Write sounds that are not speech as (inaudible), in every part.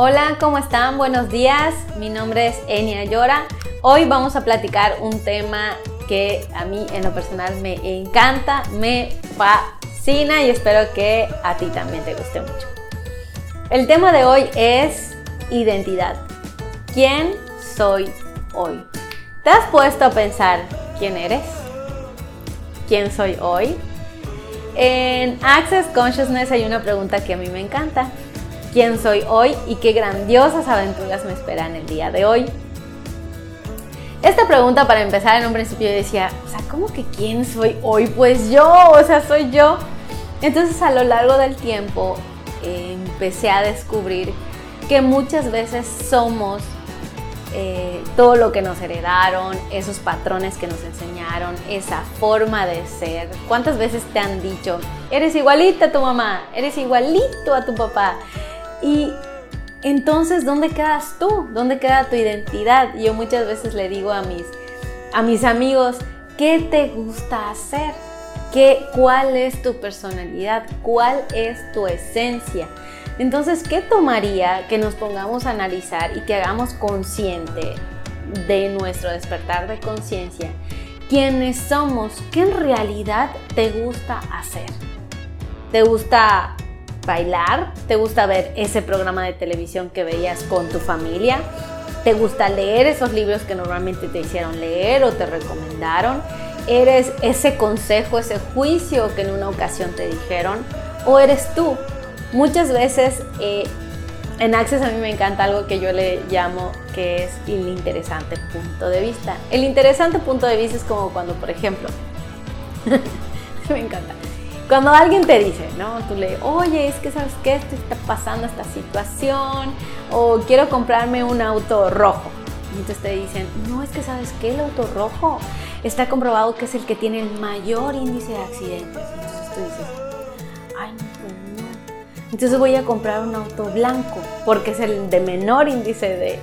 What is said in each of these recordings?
Hola, ¿cómo están? Buenos días. Mi nombre es Enia Llora. Hoy vamos a platicar un tema que a mí en lo personal me encanta, me fascina y espero que a ti también te guste mucho. El tema de hoy es identidad. ¿Quién soy hoy? ¿Te has puesto a pensar quién eres? ¿Quién soy hoy? En Access Consciousness hay una pregunta que a mí me encanta. ¿Quién soy hoy y qué grandiosas aventuras me esperan el día de hoy? Esta pregunta para empezar en un principio yo decía, o sea, ¿cómo que quién soy hoy? Pues yo, o sea, soy yo. Entonces a lo largo del tiempo empecé a descubrir que muchas veces somos eh, todo lo que nos heredaron, esos patrones que nos enseñaron, esa forma de ser. ¿Cuántas veces te han dicho, eres igualita a tu mamá, eres igualito a tu papá? Y entonces, ¿dónde quedas tú? ¿Dónde queda tu identidad? Yo muchas veces le digo a mis, a mis amigos, ¿qué te gusta hacer? ¿Qué, ¿Cuál es tu personalidad? ¿Cuál es tu esencia? Entonces, ¿qué tomaría que nos pongamos a analizar y que hagamos consciente de nuestro despertar de conciencia? ¿Quiénes somos? ¿Qué en realidad te gusta hacer? ¿Te gusta bailar? ¿Te gusta ver ese programa de televisión que veías con tu familia? ¿Te gusta leer esos libros que normalmente te hicieron leer o te recomendaron? ¿Eres ese consejo, ese juicio que en una ocasión te dijeron? ¿O eres tú Muchas veces eh, en Access a mí me encanta algo que yo le llamo que es el interesante punto de vista. El interesante punto de vista es como cuando, por ejemplo, (laughs) me encanta. Cuando alguien te dice, ¿no? Tú le, oye, es que sabes qué, esto está pasando esta situación, o quiero comprarme un auto rojo. Y entonces te dicen, no, es que sabes qué, el auto rojo está comprobado que es el que tiene el mayor índice de accidentes. Entonces tú dices, entonces voy a comprar un auto blanco porque es el de menor índice de,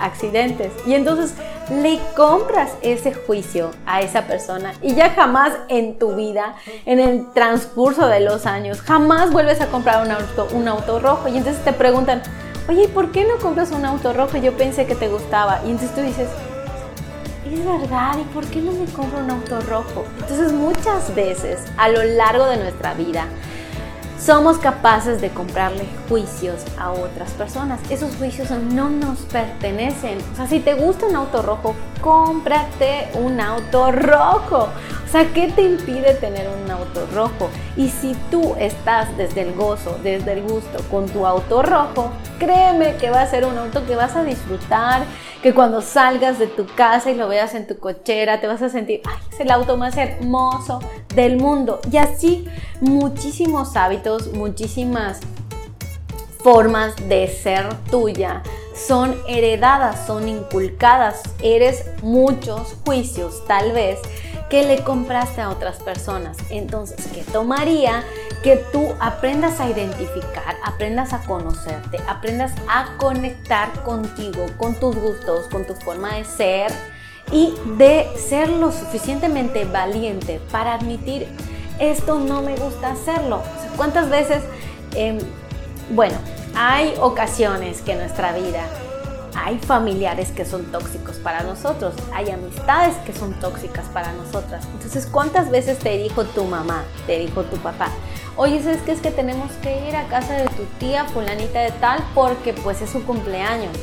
accidentes. Y entonces le compras ese juicio a esa persona y ya jamás en tu vida, en el transcurso de los años, jamás vuelves a comprar un auto, un auto rojo. Y entonces te preguntan, oye, ¿por qué no compras un auto rojo? Yo pensé que te gustaba. Y entonces tú dices, es verdad, ¿y por qué no me compro un auto rojo? Entonces muchas veces a lo largo de nuestra vida, somos capaces de comprarle juicios a otras personas. Esos juicios no nos pertenecen. O sea, si te gusta un auto rojo, cómprate un auto rojo. Sea, ¿qué te impide tener un auto rojo? Y si tú estás desde el gozo, desde el gusto con tu auto rojo, créeme que va a ser un auto que vas a disfrutar, que cuando salgas de tu casa y lo veas en tu cochera, te vas a sentir, ay, es el auto más hermoso del mundo. Y así muchísimos hábitos, muchísimas formas de ser tuya son heredadas, son inculcadas. Eres muchos juicios, tal vez, que le compraste a otras personas. Entonces, ¿qué tomaría que tú aprendas a identificar, aprendas a conocerte, aprendas a conectar contigo, con tus gustos, con tu forma de ser y de ser lo suficientemente valiente para admitir esto no me gusta hacerlo. ¿Cuántas veces, em, bueno, hay ocasiones que en nuestra vida hay familiares que son tóxicos para nosotros, hay amistades que son tóxicas para nosotras. Entonces, ¿cuántas veces te dijo tu mamá, te dijo tu papá? Oye, ¿sabes qué es que tenemos que ir a casa de tu tía fulanita de tal porque pues es su cumpleaños?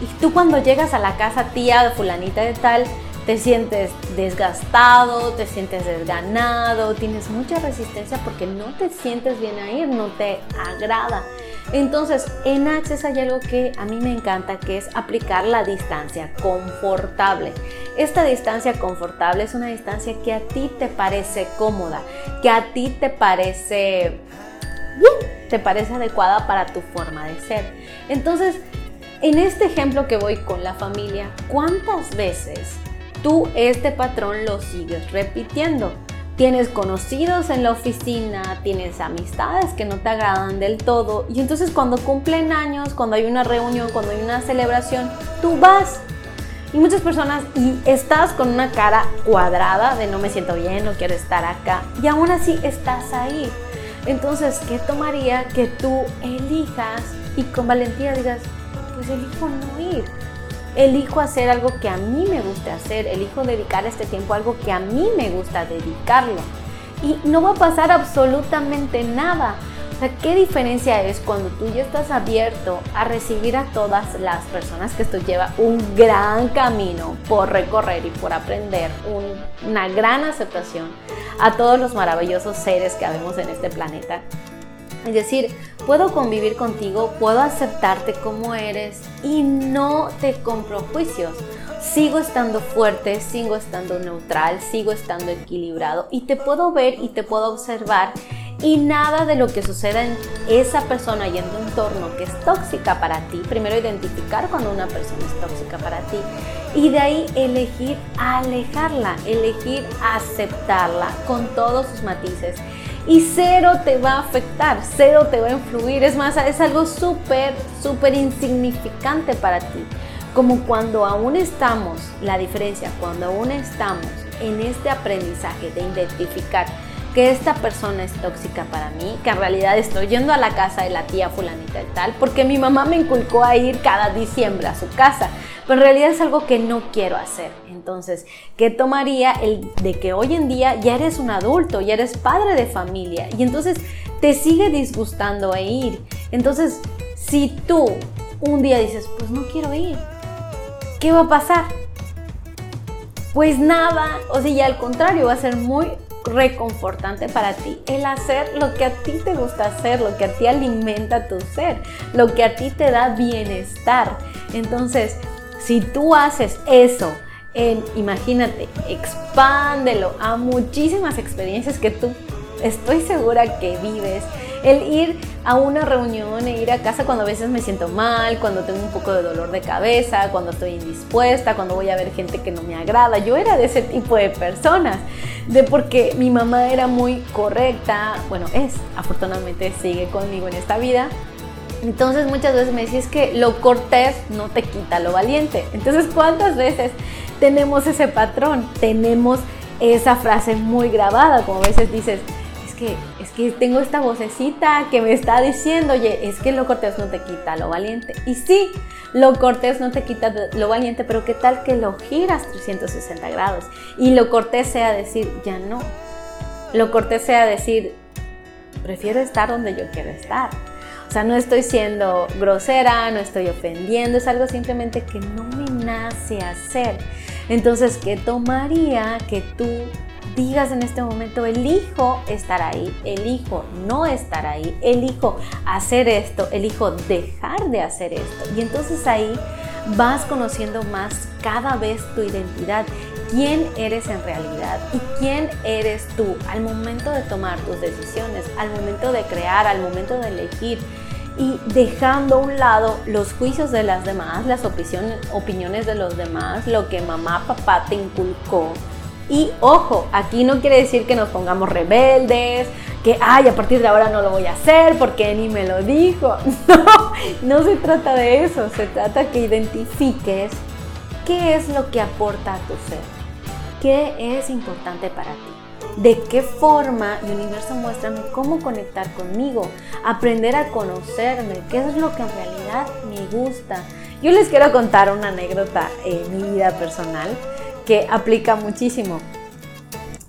Y tú cuando llegas a la casa tía de fulanita de tal, te sientes desgastado, te sientes desganado, tienes mucha resistencia porque no te sientes bien a ir, no te agrada. Entonces, en Access hay algo que a mí me encanta, que es aplicar la distancia confortable. Esta distancia confortable es una distancia que a ti te parece cómoda, que a ti te parece te parece adecuada para tu forma de ser. Entonces, en este ejemplo que voy con la familia, ¿cuántas veces tú este patrón lo sigues repitiendo? Tienes conocidos en la oficina, tienes amistades que no te agradan del todo y entonces cuando cumplen años, cuando hay una reunión, cuando hay una celebración, tú vas. Y muchas personas y estás con una cara cuadrada de no me siento bien, no quiero estar acá y aún así estás ahí. Entonces, ¿qué tomaría que tú elijas y con valentía digas, pues elijo no ir. Elijo hacer algo que a mí me gusta hacer, elijo dedicar este tiempo a algo que a mí me gusta dedicarlo. Y no va a pasar absolutamente nada. O sea, ¿qué diferencia es cuando tú ya estás abierto a recibir a todas las personas que esto lleva un gran camino por recorrer y por aprender, una gran aceptación a todos los maravillosos seres que habemos en este planeta? Es decir, puedo convivir contigo, puedo aceptarte como eres y no te compro juicios. Sigo estando fuerte, sigo estando neutral, sigo estando equilibrado y te puedo ver y te puedo observar y nada de lo que suceda en esa persona y en tu entorno que es tóxica para ti, primero identificar cuando una persona es tóxica para ti y de ahí elegir alejarla, elegir aceptarla con todos sus matices y cero te va a afectar, cero te va a influir. Es más, es algo súper, súper insignificante para ti. Como cuando aún estamos, la diferencia, cuando aún estamos en este aprendizaje de identificar que esta persona es tóxica para mí, que en realidad estoy yendo a la casa de la tía fulanita y tal, porque mi mamá me inculcó a ir cada diciembre a su casa, pero en realidad es algo que no quiero hacer. Entonces, ¿qué tomaría el de que hoy en día ya eres un adulto, ya eres padre de familia y entonces te sigue disgustando ir? Entonces, si tú un día dices, pues no quiero ir, ¿qué va a pasar? Pues nada, o sea, ya al contrario, va a ser muy reconfortante para ti el hacer lo que a ti te gusta hacer, lo que a ti alimenta tu ser, lo que a ti te da bienestar. Entonces, si tú haces eso, en, imagínate, expándelo a muchísimas experiencias que tú estoy segura que vives. El ir a una reunión e ir a casa cuando a veces me siento mal, cuando tengo un poco de dolor de cabeza, cuando estoy indispuesta, cuando voy a ver gente que no me agrada. Yo era de ese tipo de personas, de porque mi mamá era muy correcta, bueno, es, afortunadamente sigue conmigo en esta vida. Entonces muchas veces me decís que lo cortés no te quita lo valiente. Entonces, ¿cuántas veces tenemos ese patrón? Tenemos esa frase muy grabada, como a veces dices, que, es que tengo esta vocecita que me está diciendo, oye, es que lo cortés no te quita lo valiente. Y sí, lo cortés no te quita lo valiente, pero ¿qué tal que lo giras 360 grados? Y lo cortés sea decir, ya no. Lo cortés sea decir, prefiero estar donde yo quiero estar. O sea, no estoy siendo grosera, no estoy ofendiendo, es algo simplemente que no me nace hacer. Entonces, ¿qué tomaría que tú digas en este momento, elijo estar ahí, elijo no estar ahí, elijo hacer esto, elijo dejar de hacer esto. Y entonces ahí vas conociendo más cada vez tu identidad, quién eres en realidad y quién eres tú al momento de tomar tus decisiones, al momento de crear, al momento de elegir. Y dejando a un lado los juicios de las demás, las opiniones de los demás, lo que mamá, papá te inculcó. Y ojo, aquí no quiere decir que nos pongamos rebeldes, que, ay, a partir de ahora no lo voy a hacer porque ni me lo dijo. (laughs) No, no se trata de eso, se trata que identifiques qué es lo que aporta a tu ser, qué es importante para ti, de qué forma, universo muéstrame cómo conectar conmigo, aprender a conocerme, qué es lo que en realidad me gusta. Yo les quiero contar una anécdota en mi vida personal que aplica muchísimo.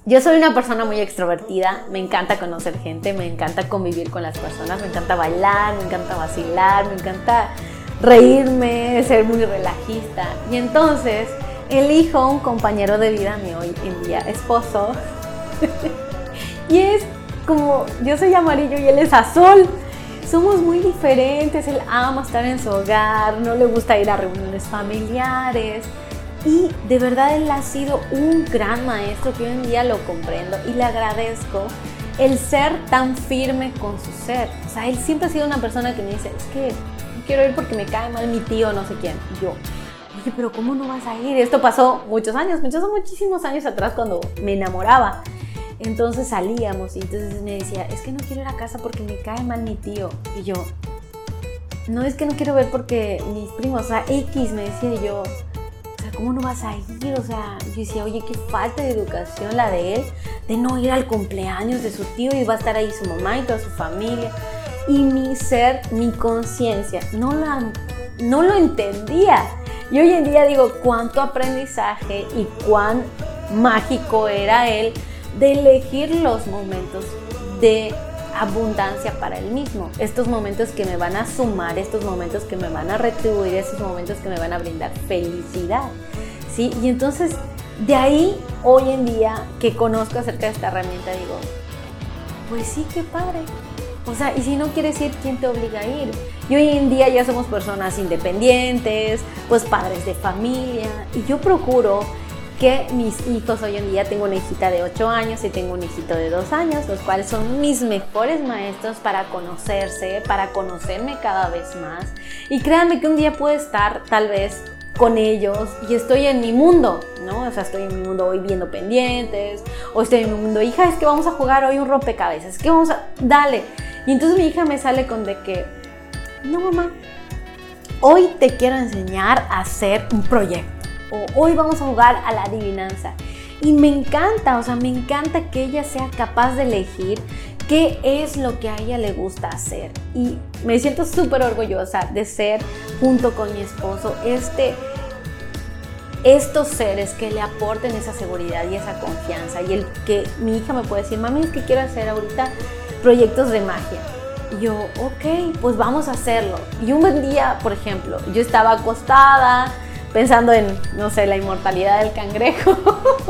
Yo soy una persona muy extrovertida, me encanta conocer gente, me encanta convivir con las personas, me encanta bailar, me encanta vacilar, me encanta reírme, ser muy relajista. Y entonces elijo un compañero de vida, mi hoy en día esposo. (laughs) y es como, yo soy amarillo y él es azul. Somos muy diferentes, él ama estar en su hogar, no le gusta ir a reuniones familiares. Y de verdad él ha sido un gran maestro que hoy en día lo comprendo y le agradezco el ser tan firme con su ser. O sea, él siempre ha sido una persona que me dice, es que quiero ir porque me cae mal mi tío, no sé quién. Yo, pero ¿cómo no vas a ir? Esto pasó muchos años, muchos, muchísimos años atrás cuando me enamoraba. Entonces salíamos y entonces me decía, es que no quiero ir a casa porque me cae mal mi tío. Y yo, no es que no quiero ver porque mis primos, o sea, X me decía y yo, ¿cómo no vas a ir? O sea, yo decía, oye, qué falta de educación la de él, de no ir al cumpleaños de su tío y va a estar ahí su mamá y toda su familia. y mi ser, mi conciencia, no, no lo entendía. Y hoy en día digo cuánto aprendizaje y cuán mágico era él de elegir los momentos de abundancia para él mismo. Estos momentos que me van a sumar, estos momentos que me van a retribuir, estos momentos que me van a brindar felicidad. ¿Sí? Y entonces, de ahí, hoy en día, que conozco acerca de esta herramienta, digo, pues sí, qué padre. O sea, y si no quieres ir, ¿quién te obliga a ir? Y hoy en día ya somos personas independientes, pues padres de familia, y yo procuro que mis hijos hoy en día, tengo una hijita de 8 años y tengo un hijito de 2 años, los cuales son mis mejores maestros para conocerse, para conocerme cada vez más. Y créanme que un día puedo estar tal vez con ellos y estoy en mi mundo, ¿no? O sea, estoy en mi mundo hoy viendo pendientes, o estoy en mi mundo, hija, es que vamos a jugar hoy un rompecabezas, es que vamos a, dale. Y entonces mi hija me sale con de que, no mamá, hoy te quiero enseñar a hacer un proyecto o hoy vamos a jugar a la adivinanza. Y me encanta, o sea, me encanta que ella sea capaz de elegir qué es lo que a ella le gusta hacer. Y me siento súper orgullosa de ser, junto con mi esposo, este, estos seres que le aporten esa seguridad y esa confianza. Y el que mi hija me puede decir, mami, es que quiero hacer ahorita proyectos de magia. Y yo, ok, pues vamos a hacerlo. Y un buen día, por ejemplo, yo estaba acostada, pensando en, no sé, la inmortalidad del cangrejo.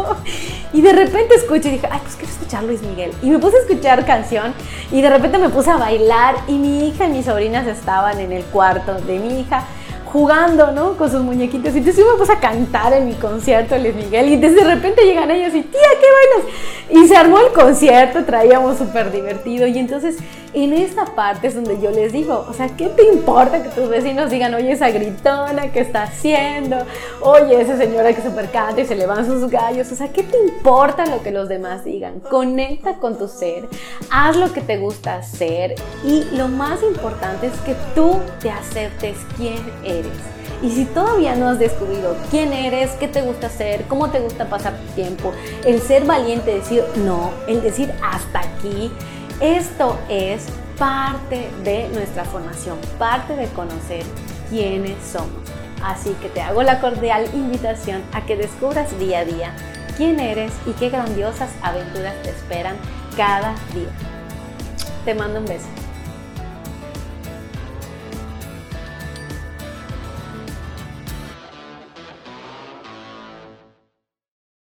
(laughs) y de repente escucho y dije, ay, pues quiero escuchar Luis Miguel. Y me puse a escuchar canción y de repente me puse a bailar y mi hija y mis sobrinas estaban en el cuarto de mi hija jugando, ¿no? Con sus muñequitos. Y entonces yo me a cantar en mi concierto Luis Miguel. Y de repente llegan ellos y, tía, ¿qué bailas? Y se armó el concierto, traíamos súper divertido. Y entonces en esta parte es donde yo les digo, o sea, ¿qué te importa que tus vecinos digan, oye, esa gritona que está haciendo? Oye, esa señora que súper canta y se le van sus gallos. O sea, ¿qué te importa lo que los demás digan? Conecta con tu ser, haz lo que te gusta hacer. Y lo más importante es que tú te aceptes quién eres. Y si todavía no has descubierto quién eres, qué te gusta hacer, cómo te gusta pasar tu tiempo, el ser valiente, decir no, el decir hasta aquí, esto es parte de nuestra formación, parte de conocer quiénes somos. Así que te hago la cordial invitación a que descubras día a día quién eres y qué grandiosas aventuras te esperan cada día. Te mando un beso.